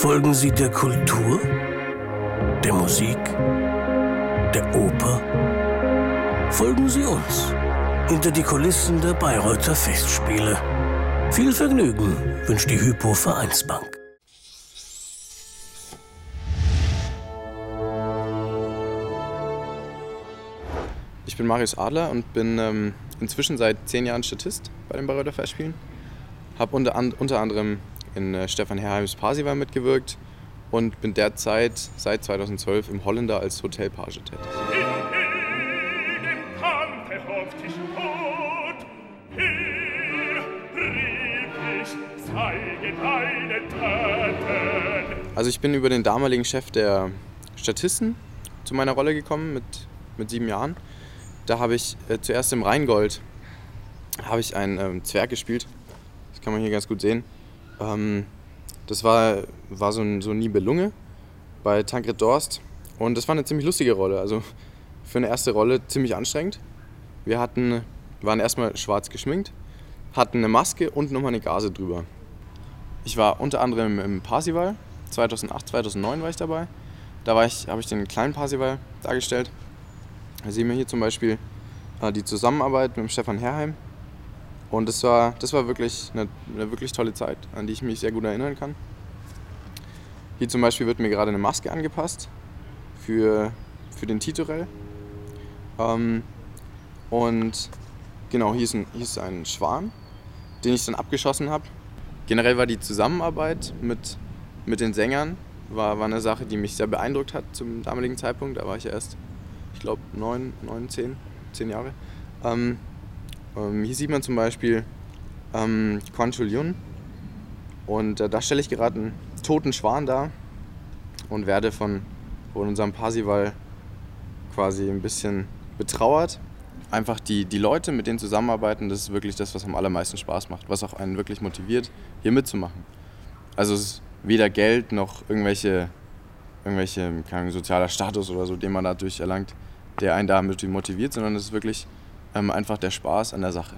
Folgen Sie der Kultur, der Musik, der Oper? Folgen Sie uns hinter die Kulissen der Bayreuther Festspiele. Viel Vergnügen wünscht die Hypo Vereinsbank. Ich bin Marius Adler und bin ähm, inzwischen seit zehn Jahren Statist bei den Bayreuther Festspielen. Habe unter, an, unter anderem in äh, Stefan Herheims Parsival mitgewirkt und bin derzeit seit 2012 im Holländer als Hotelpage tätig. Also ich bin über den damaligen Chef der Statisten zu meiner Rolle gekommen mit, mit sieben Jahren. Da habe ich äh, zuerst im Rheingold habe ich einen ähm, Zwerg gespielt. Das kann man hier ganz gut sehen. Ähm, das war, war so ein, so ein Nibelunge bei Tankred Dorst. Und das war eine ziemlich lustige Rolle. Also für eine erste Rolle ziemlich anstrengend. Wir hatten, waren erstmal schwarz geschminkt, hatten eine Maske und nochmal eine Gase drüber. Ich war unter anderem im Parsival, 2008, 2009 war ich dabei. Da ich, habe ich den kleinen Parsival dargestellt. Da sehen wir hier zum Beispiel äh, die Zusammenarbeit mit Stefan Herheim. Und das war, das war wirklich eine, eine, wirklich tolle Zeit, an die ich mich sehr gut erinnern kann. Hier zum Beispiel wird mir gerade eine Maske angepasst für, für den Titorell. Ähm, und genau, hier ist, ein, hier ist ein Schwan, den ich dann abgeschossen habe generell war die Zusammenarbeit mit, mit den Sängern war, war eine Sache, die mich sehr beeindruckt hat zum damaligen Zeitpunkt. Da war ich erst, ich glaube, neun, neun, zehn, zehn Jahre. Ähm, ähm, hier sieht man zum Beispiel ähm, Quan Yun. Und äh, da stelle ich gerade einen toten Schwan dar und werde von, von unserem Parsival quasi ein bisschen betrauert einfach die, die Leute, mit denen zusammenarbeiten, das ist wirklich das, was am allermeisten Spaß macht, was auch einen wirklich motiviert, hier mitzumachen. Also es ist weder Geld noch irgendwelche, irgendwelche kein sozialer Status oder so, den man dadurch erlangt, der einen damit motiviert, sondern es ist wirklich ähm, einfach der Spaß an der Sache.